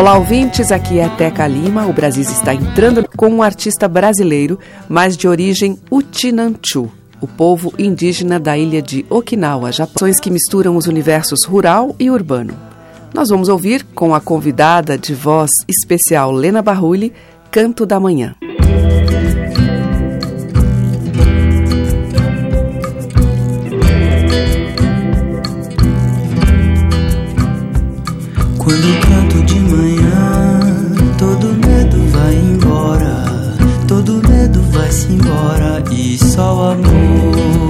Olá, ouvintes. Aqui é Teca Lima. O Brasil está entrando com um artista brasileiro, mas de origem Utinanchu, o povo indígena da ilha de Okinawa, Japão, que misturam os universos rural e urbano. Nós vamos ouvir com a convidada de voz especial Lena Barrulli, Canto da Manhã. Música Só amor.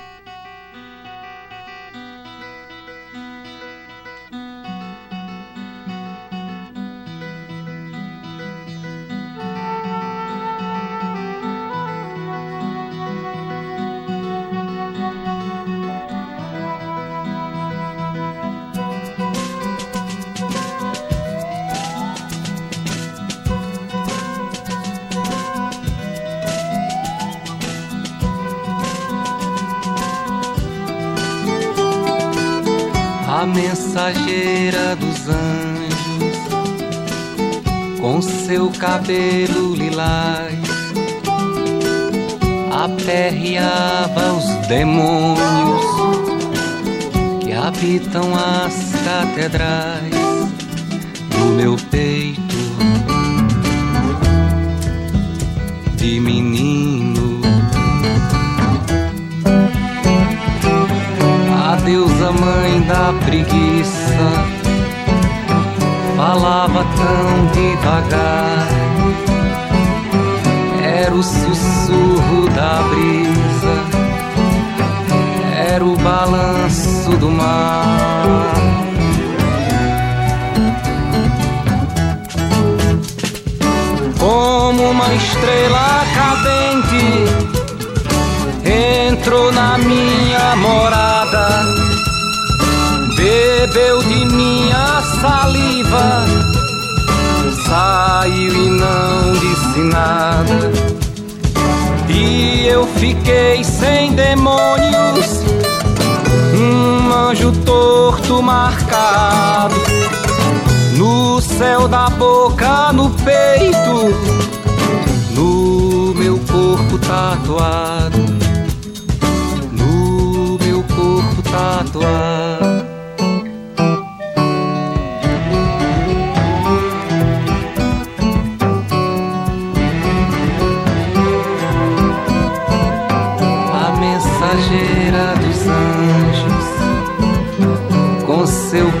Cabelo lilás, aperreava os demônios que habitam as catedrais do meu peito de menino. deusa mãe da preguiça falava tão devagar. O sussurro da brisa, era o balanço do mar. Como uma estrela cadente entrou na minha morada, bebeu de minha saliva, saiu e não disse nada. Eu fiquei sem demônios, um anjo torto marcado, no céu da boca, no peito, no meu corpo tatuado. tatuar. A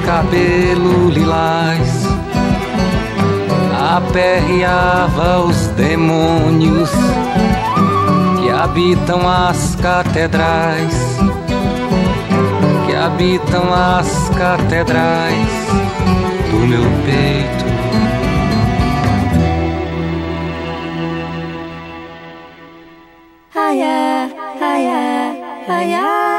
cabelo lilás, aperreava os demônios que habitam as catedrais. Habitam as catedrais do meu peito. Ai, ai, ai, ai,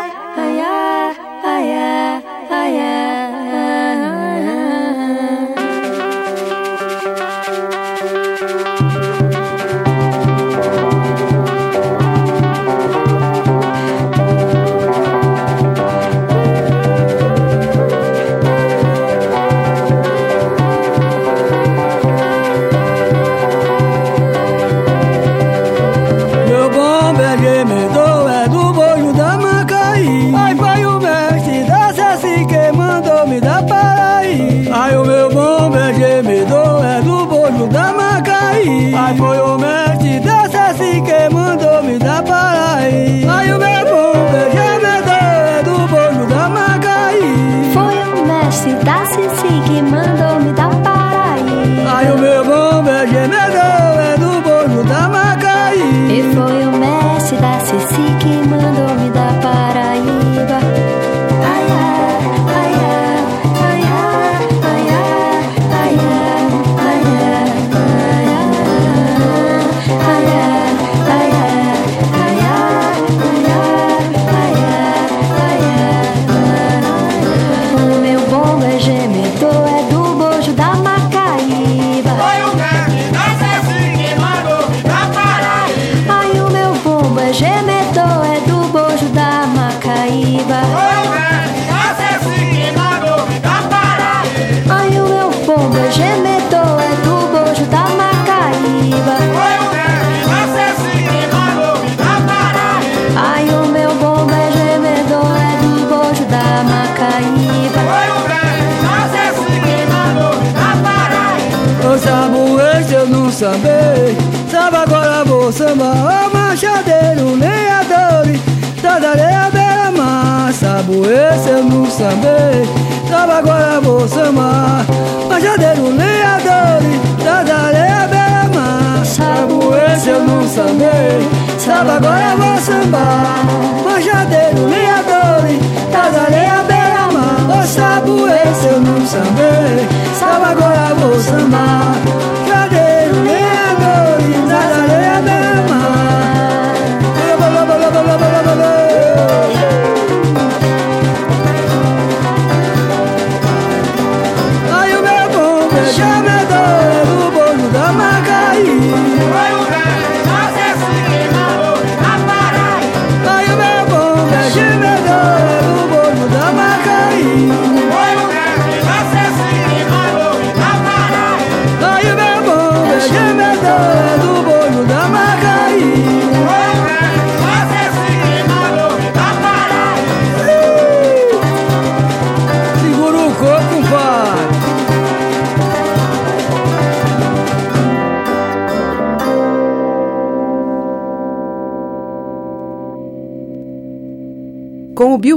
Sabo esse eu não sambei Samba agora vou sambar Machadeiro, lenhador Da areia beira-mar Sabo esse eu não sambei Samba agora vou sambar Majadeiro, lenhadores Das areias beira-mar Ô sabu esse eu não sambei Samba agora vou sambar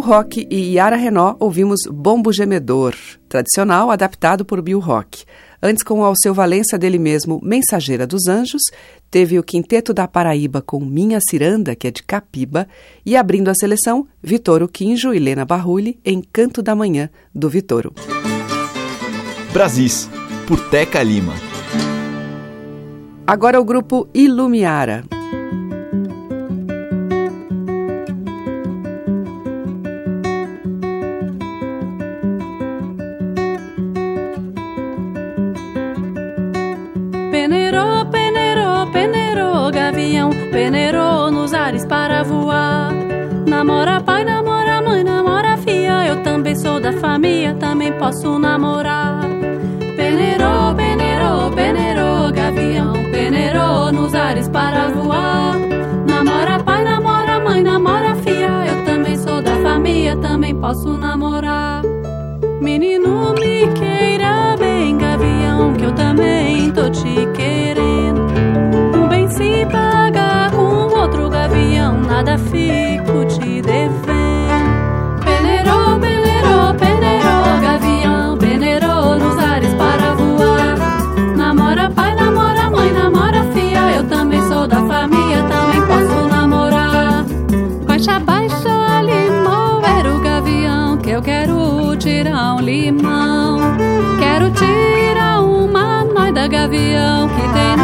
Rock e Yara Renó, ouvimos Bombo Gemedor, tradicional adaptado por Bill Rock. Antes, com o Alceu Valença dele mesmo, Mensageira dos Anjos, teve o Quinteto da Paraíba com Minha Ciranda, que é de Capiba, e abrindo a seleção, Vitoro Quinjo e Lena Barrulli em Canto da Manhã, do Vitoro. Brasis, por Teca Lima. Agora o grupo Ilumiara. Peneirou nos ares para voar. Namora pai, namora mãe, namora filha, eu também sou da família, também posso namorar. Peneirou, peneirou, peneirou, gavião, peneirou nos ares para voar. Namora pai, namora mãe, namora filha, eu também sou da família, também posso namorar. Menino, me queira bem, gavião, que eu também tô te querendo. Um bem se nada fico te devendo. Peneirou, peneirou, peneirou, gavião, peneirou nos ares para voar. Namora pai, namora mãe, namora filha, eu também sou da família, também posso namorar. Baixa, baixa, limão, era o gavião que eu quero tirar um limão. Quero tirar uma nóis da gavião que tem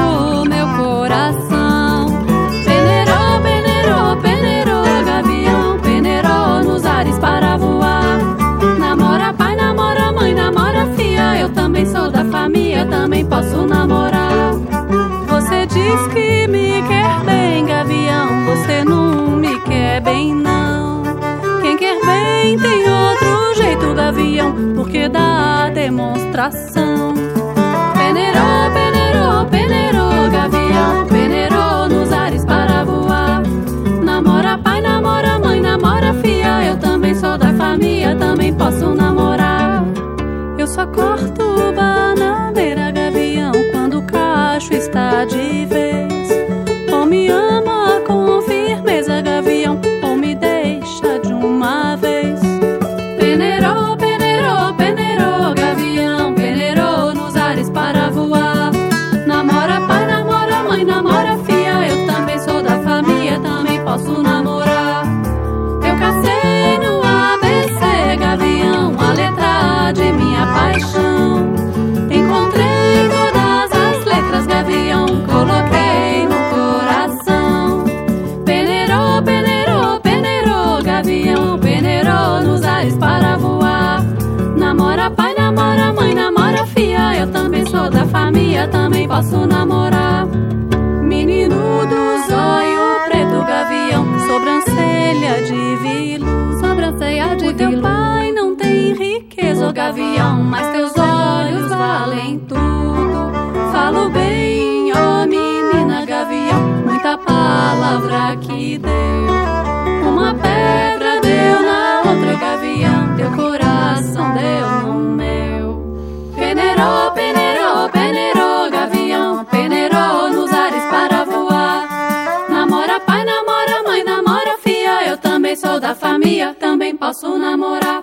também posso namorar. Eu só corto bananeira, gavião, quando o cacho está de vez. Posso namorar. Menino do zóio preto, gavião, sobrancelha de vilo, sobrancelha de o teu pai não tem riqueza, gavião, mas teus olhos valem tudo. Falo bem, ó menina gavião, muita palavra que deu. Uma pedra deu na família, também posso namorar.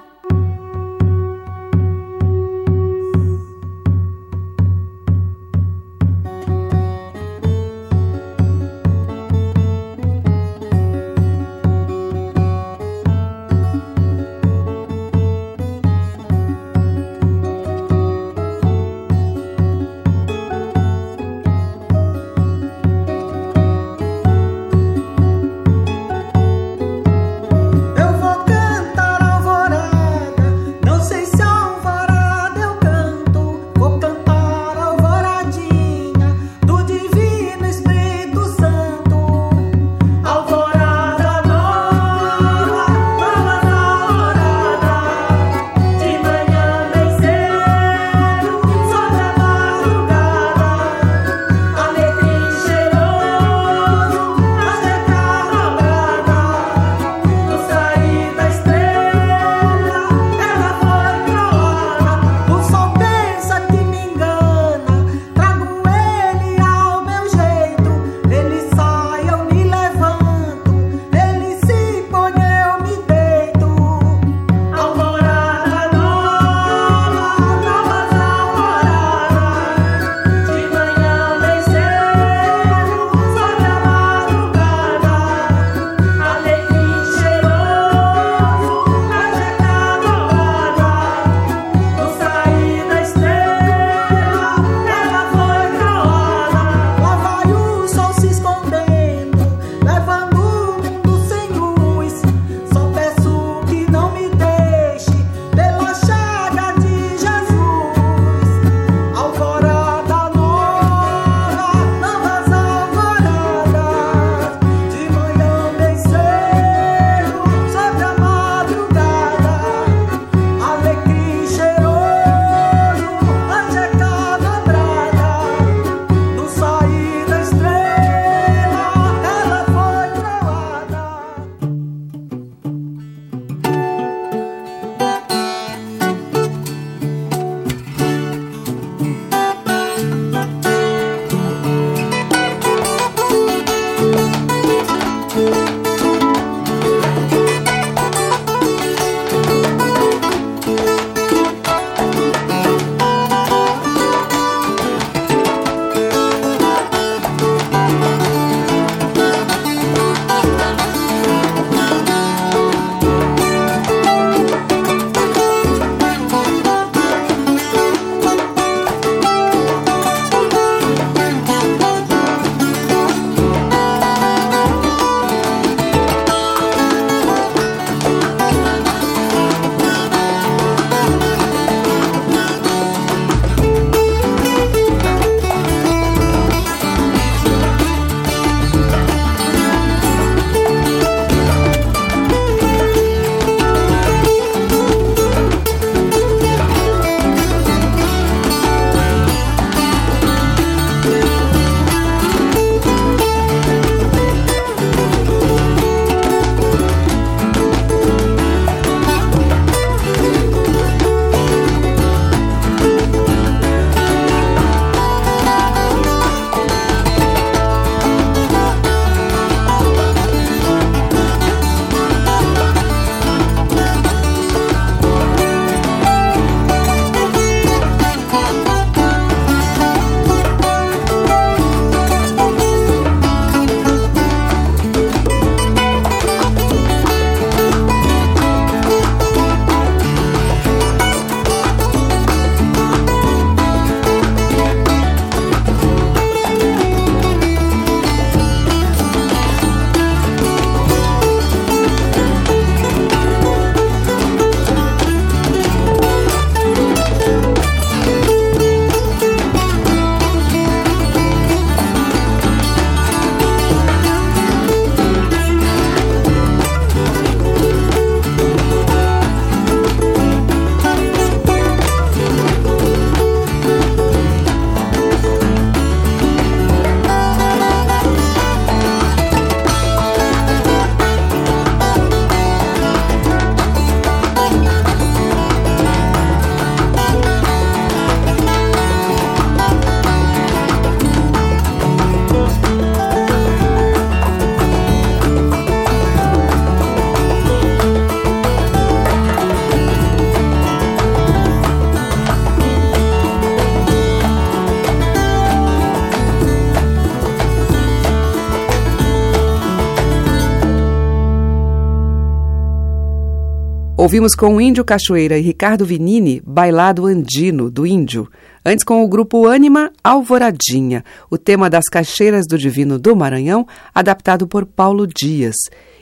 Ouvimos com o Índio Cachoeira e Ricardo Vinini, Bailado Andino, do Índio. Antes com o grupo Ânima Alvoradinha, o tema das Caixeiras do Divino do Maranhão, adaptado por Paulo Dias.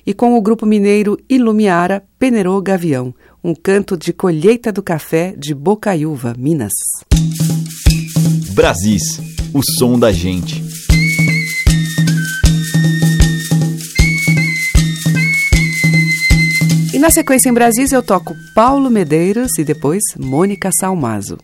E com o grupo mineiro Ilumiara, Penerô Gavião, um canto de colheita do café de Bocaiúva, Minas. Brasis, o som da gente. E na sequência em Brasis eu toco Paulo Medeiros e depois Mônica Salmazo.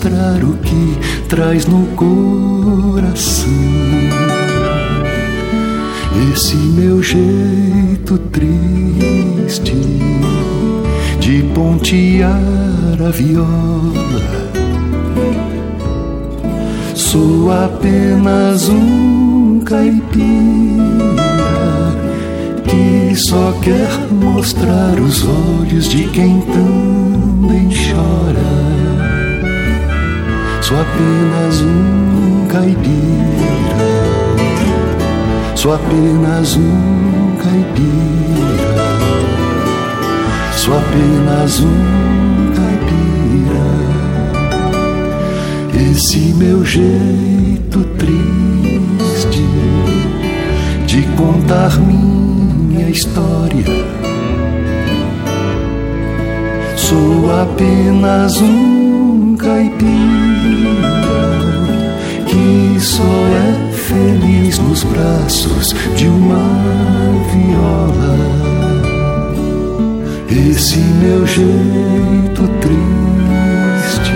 Mostrar o que traz no coração. Esse meu jeito triste de pontear a viola. Sou apenas um caipira que só quer mostrar os olhos de quem também chora. Sou apenas um caipira, sou apenas um caipira, sou apenas um caipira. Esse meu jeito triste de contar minha história. Sou apenas um caipira só é feliz nos braços de uma viola. Esse meu jeito triste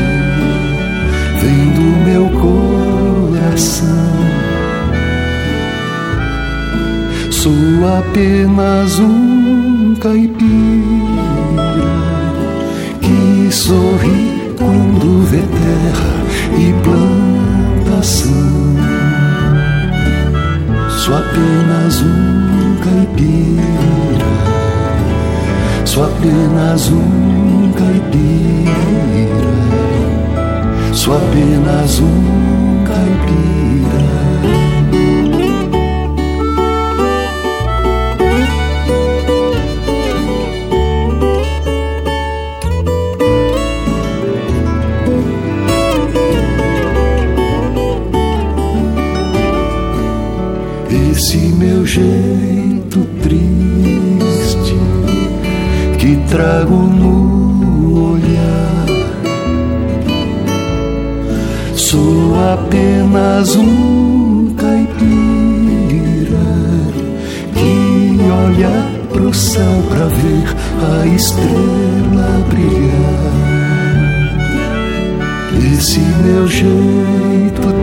vem do meu coração Sou apenas um caipira que sorri quando vê terra e plantação. Sou apenas um caipira, sou apenas um caipira, sou apenas um jeito triste que trago no olhar. Sou apenas um caipira que olha pro céu pra ver a estrela brilhar. Esse meu jeito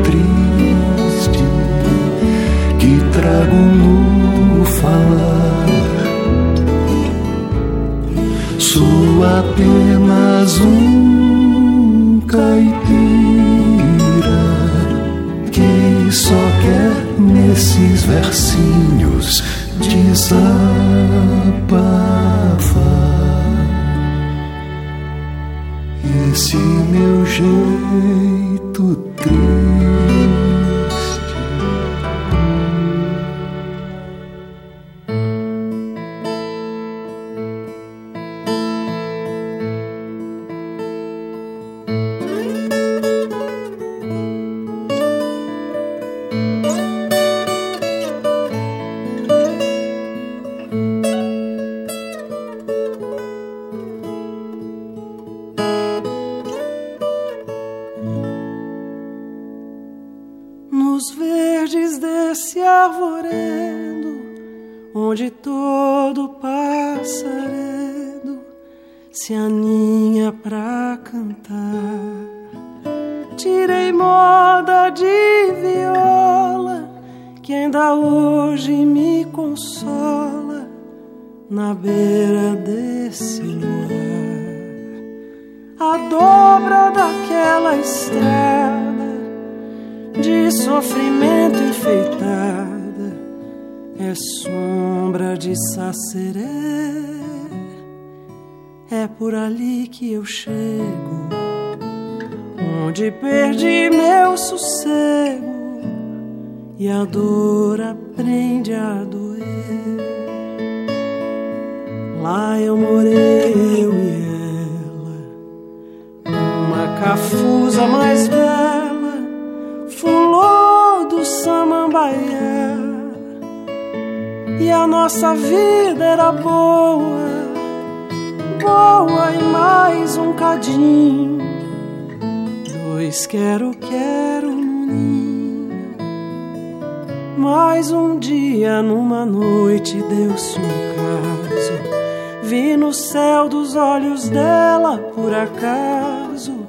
no falar. Sou apenas um caipira que só quer nesses versinhos desabafar. Esse meu jeito de saceré. É por ali que eu chego, onde perdi meu sossego e a dor aprende a doer. Lá eu morei, eu e ela, numa cafusa mais bela, fulô do samambaia. E a nossa vida era boa, boa e mais um cadinho. Dois quero, quero no ninho. Mais um dia, numa noite, deu-se um caso. Vi no céu dos olhos dela, por acaso,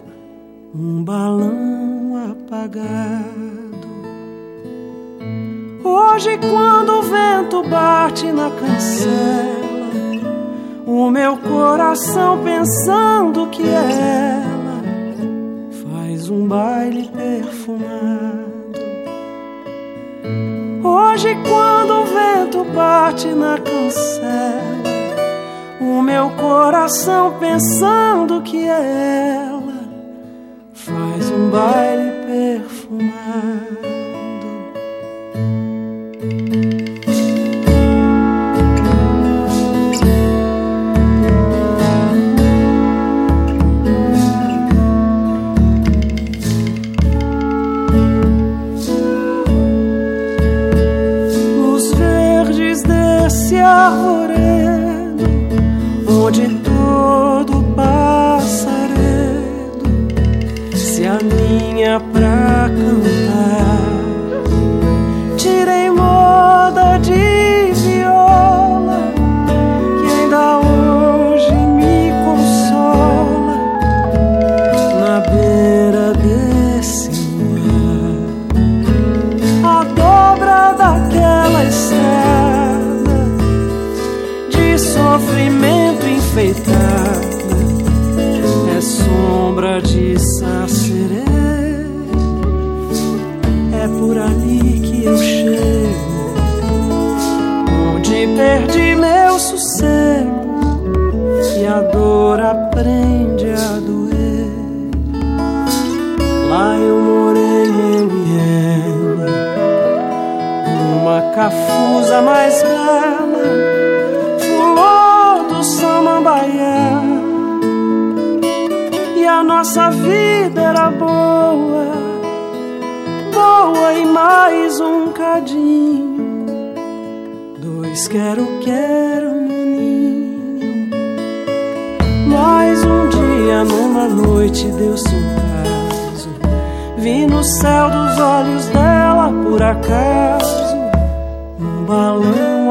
um balão apagado. Hoje, quando o vento bate na cancela, o meu coração pensando que ela faz um baile perfumado. Hoje, quando o vento bate na cancela, o meu coração pensando que ela faz um baile perfumado.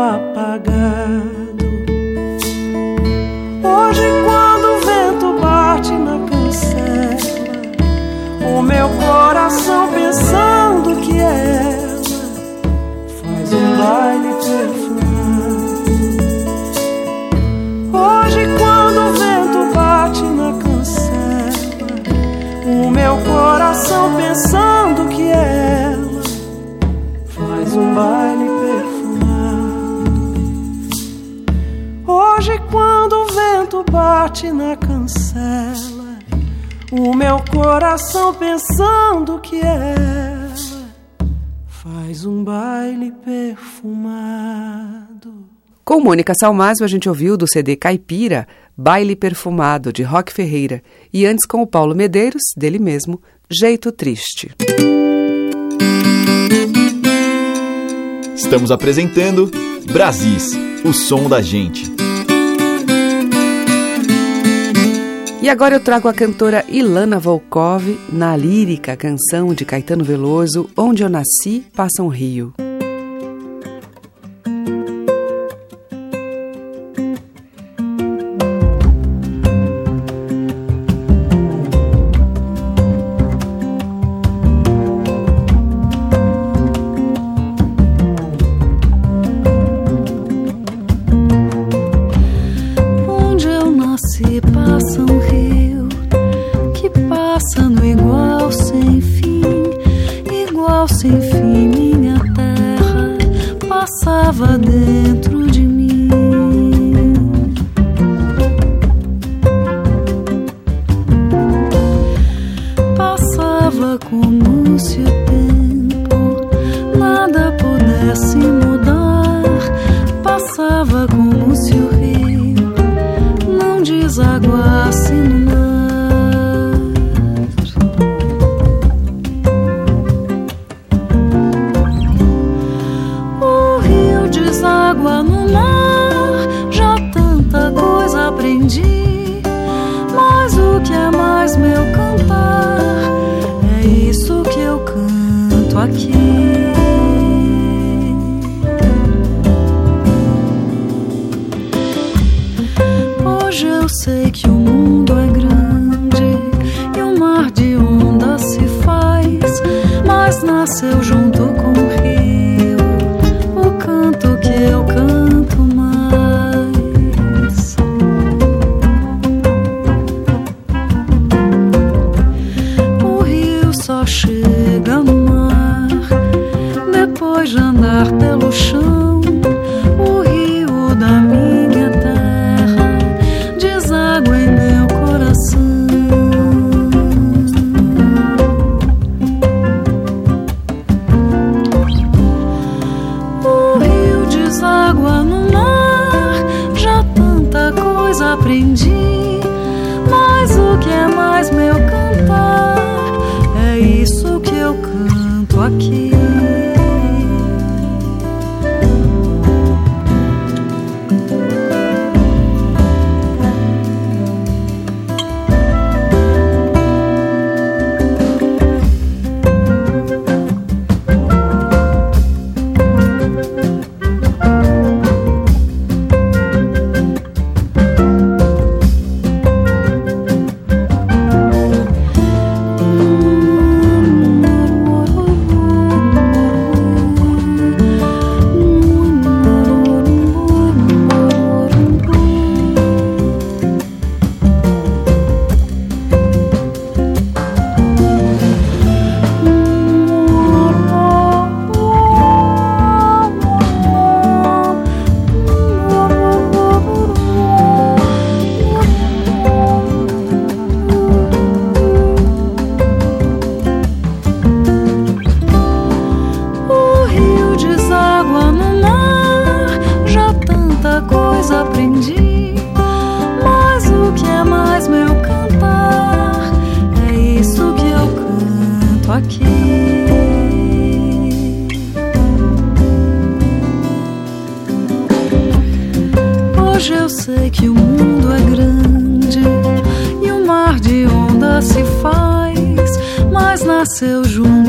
Apagado. Na cancela, o meu coração pensando que ela faz um baile perfumado. Com Mônica Salmásio, a gente ouviu do CD Caipira, Baile Perfumado, de Rock Ferreira. E antes com o Paulo Medeiros, dele mesmo, Jeito Triste. Estamos apresentando Brasis, o som da gente. E agora eu trago a cantora Ilana Volkov na lírica canção de Caetano Veloso, Onde Eu Nasci, Passa um Rio. lua no mar. Já tanta coisa aprendi, mas o que é mais meu cantar? É isso que eu canto aqui. seu João.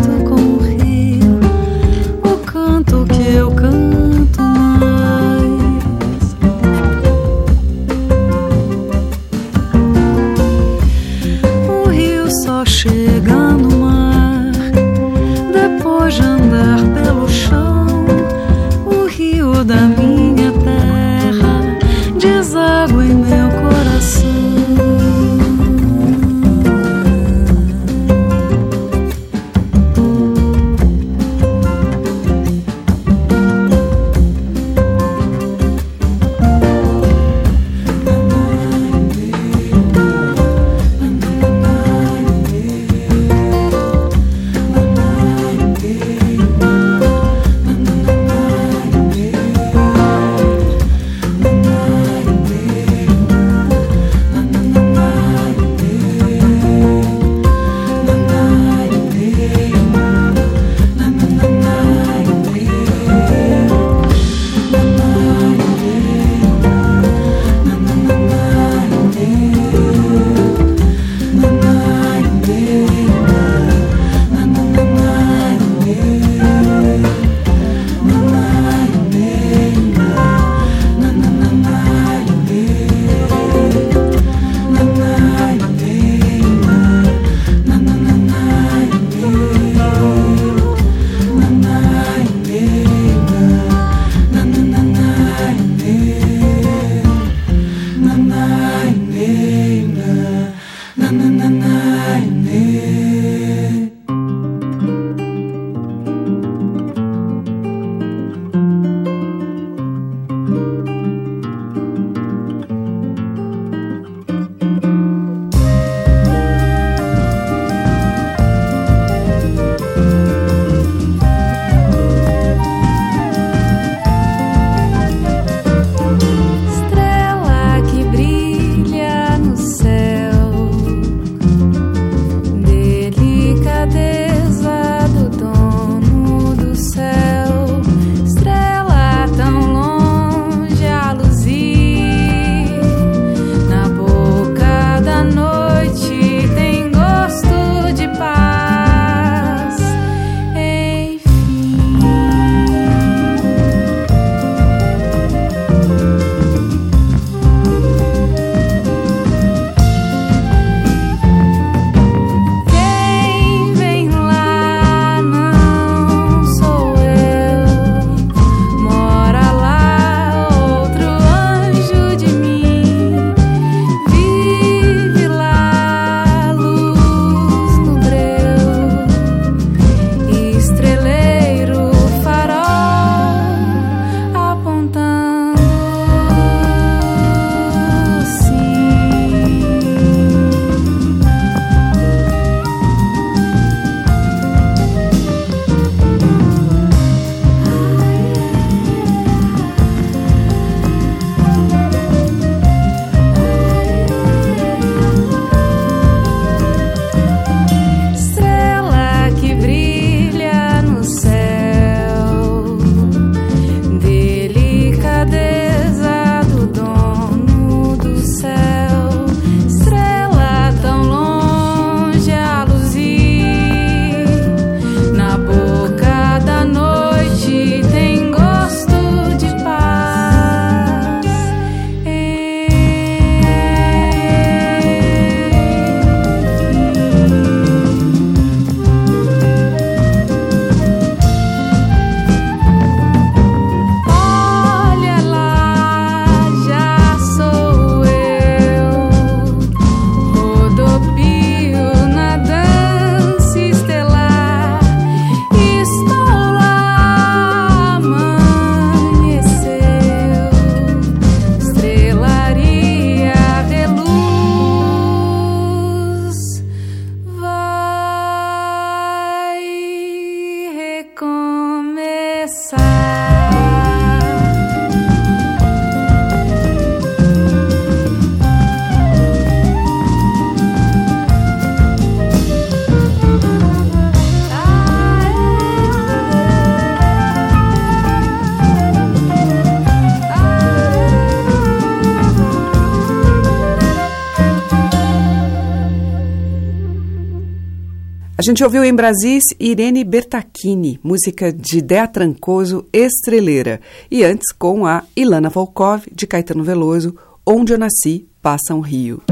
A gente ouviu em Brasis Irene Bertacchini, música de Dea Trancoso, Estreleira. E antes com a Ilana Volkov, de Caetano Veloso, Onde Eu Nasci, Passa um Rio.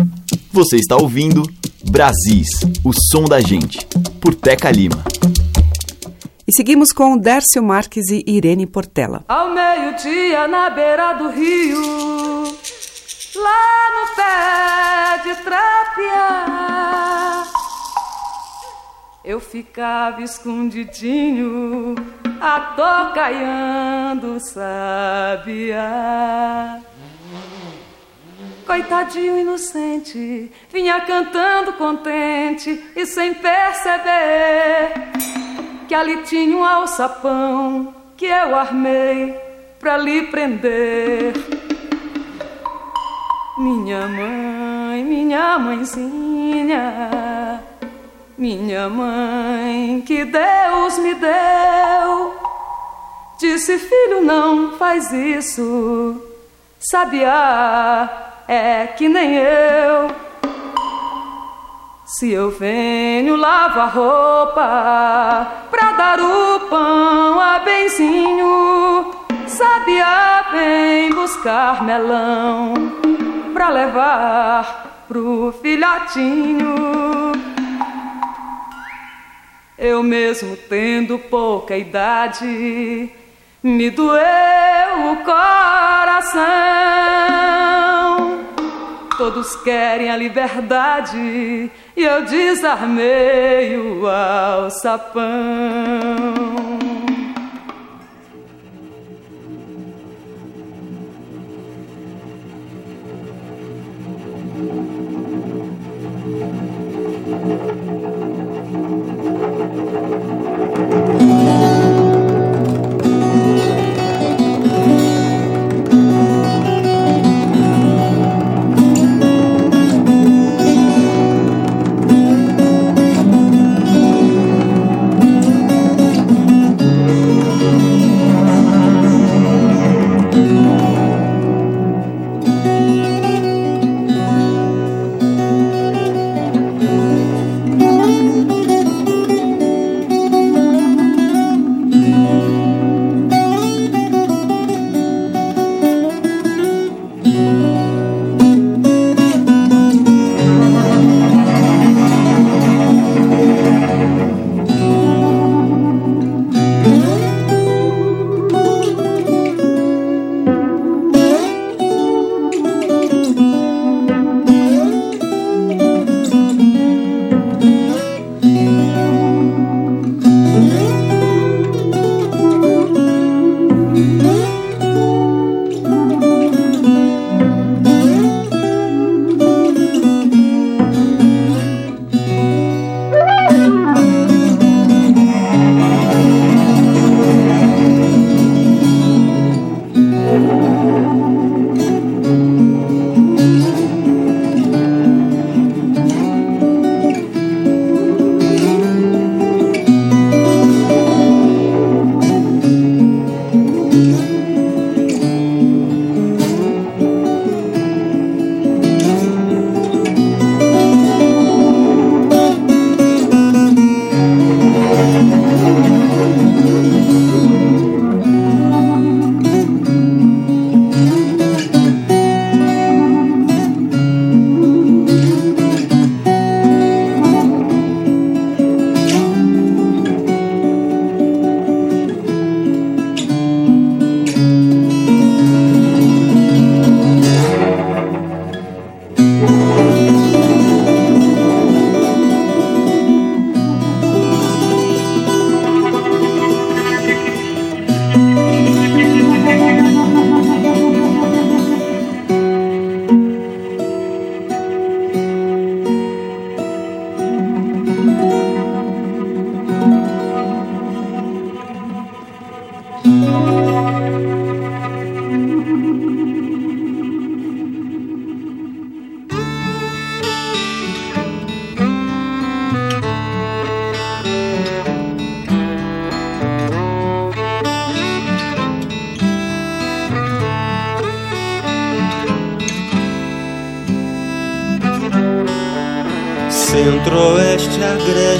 Você está ouvindo Brasis, o som da gente, por Teca Lima. E seguimos com Dércio Marques e Irene Portela. Ao meio-dia, na beira do rio, lá no pé de trapear eu ficava escondidinho, atocaiando sabia. Coitadinho inocente, vinha cantando contente e sem perceber que ali tinha um alçapão que eu armei pra lhe prender. Minha mãe, minha mãezinha minha mãe, que Deus me deu, disse: Filho, não faz isso. Sabiá é que nem eu. Se eu venho lavar roupa pra dar o pão a benzinho, Sabiá vem buscar melão pra levar pro filhotinho. Eu mesmo tendo pouca idade, me doeu o coração. Todos querem a liberdade e eu desarmei o alçapão.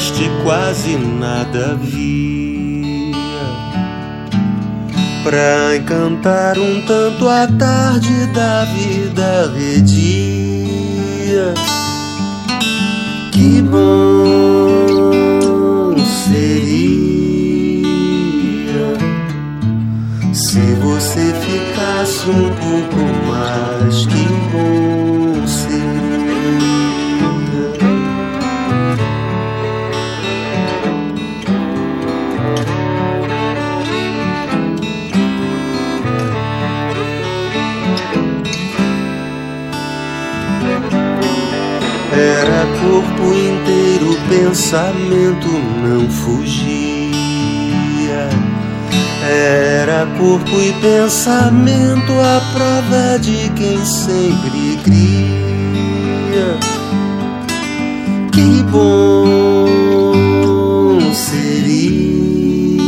Agreste, quase nada via. Pra encantar um tanto a tarde da vida redia. Que bom seria se você ficasse um pouco mais. Que bom corpo inteiro, pensamento não fugia. Era corpo e pensamento a prova de quem sempre cria. Que bom seria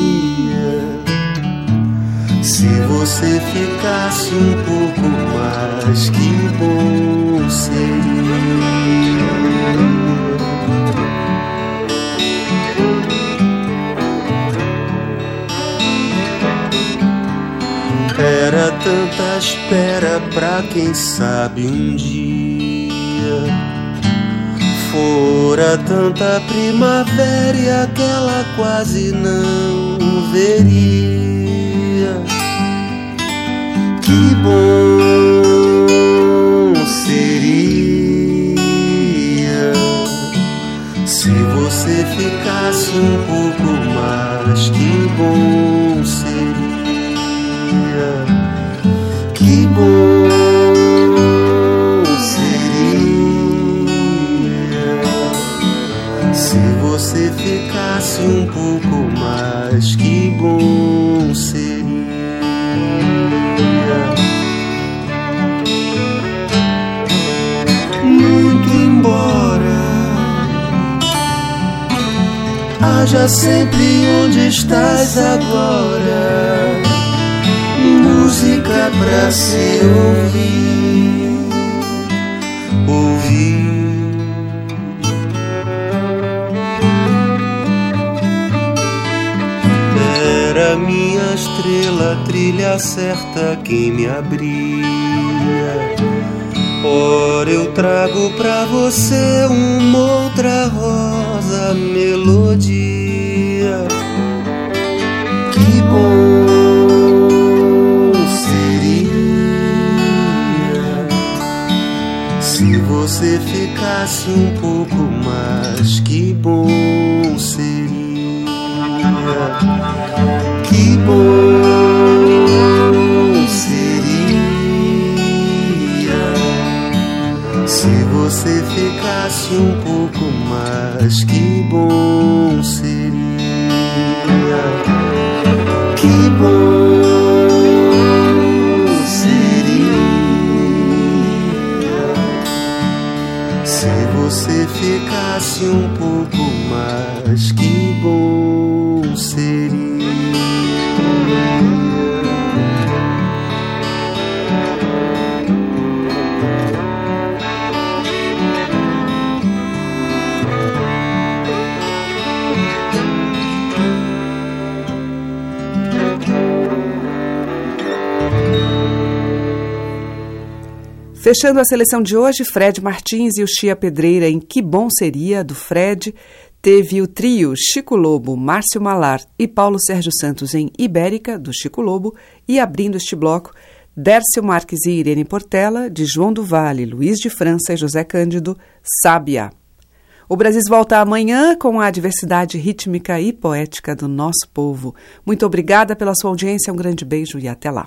se você ficasse um pouco mais. Que bom seria. Tanta espera pra quem sabe um dia. Fora tanta primavera e aquela quase não veria. Que bom seria se você ficasse um pouco mais. Que bom bom seria. Muito embora haja sempre onde estás agora música pra se ouvir, estrela, trilha certa quem me abria. Ora eu trago pra você uma outra rosa melodia. Que bom seria se você ficasse um pouco mais. Que bom seria. Que bom seria se você ficasse um pouco mais. Que bom seria. Que bom seria se você ficasse um pouco mais. Que bom Fechando a seleção de hoje, Fred Martins e o Chia Pedreira em Que Bom Seria, do Fred. Teve o trio Chico Lobo, Márcio Malar e Paulo Sérgio Santos em Ibérica, do Chico Lobo. E abrindo este bloco, Dércio Marques e Irene Portela, de João do Vale, Luiz de França e José Cândido, Sábia. O Brasil volta amanhã com a diversidade rítmica e poética do nosso povo. Muito obrigada pela sua audiência, um grande beijo e até lá.